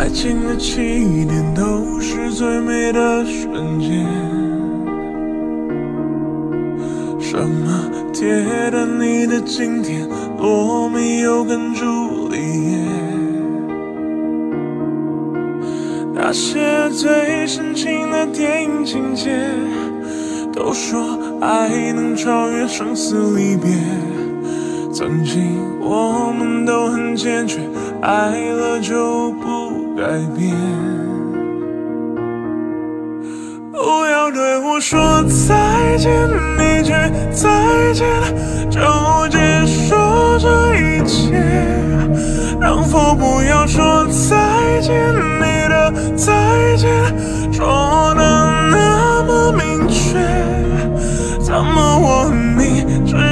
爱情的起点都是最美的瞬间。什么铁达尼的经典，罗密欧跟朱丽叶，那些最深情的电影情节，都说爱能超越生死离别。曾经我们都很坚决，爱了就不改变。不要对我说再见，一句再见就结束这一切。能否不要说再见，你的再见说的那么明确？怎么我和你只？